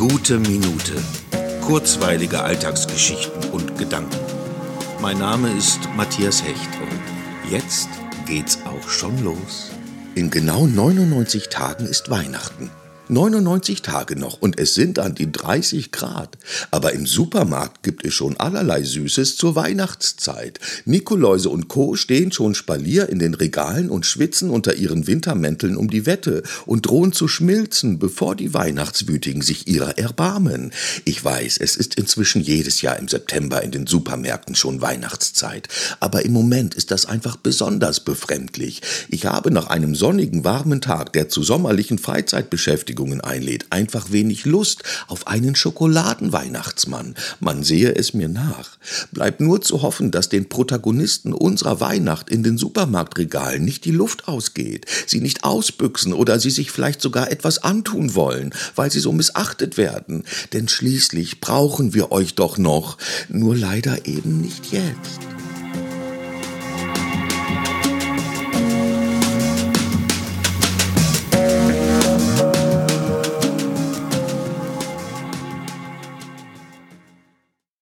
Gute Minute. Kurzweilige Alltagsgeschichten und Gedanken. Mein Name ist Matthias Hecht und jetzt geht's auch schon los. In genau 99 Tagen ist Weihnachten. 99 Tage noch und es sind an die 30 Grad. Aber im Supermarkt gibt es schon allerlei Süßes zur Weihnachtszeit. Nikoläuse und Co. stehen schon Spalier in den Regalen und schwitzen unter ihren Wintermänteln um die Wette und drohen zu schmilzen, bevor die Weihnachtswütigen sich ihrer erbarmen. Ich weiß, es ist inzwischen jedes Jahr im September in den Supermärkten schon Weihnachtszeit. Aber im Moment ist das einfach besonders befremdlich. Ich habe nach einem sonnigen, warmen Tag, der zu sommerlichen Freizeitbeschäftigung Beschäftigungen einlädt, einfach wenig Lust auf einen Schokoladenweihnachtsmann. Man sehe es mir nach. Bleibt nur zu hoffen, dass den Protagonisten unserer Weihnacht in den Supermarktregalen nicht die Luft ausgeht, sie nicht ausbüchsen oder sie sich vielleicht sogar etwas antun wollen, weil sie so missachtet werden. Denn schließlich brauchen wir euch doch noch, nur leider eben nicht jetzt.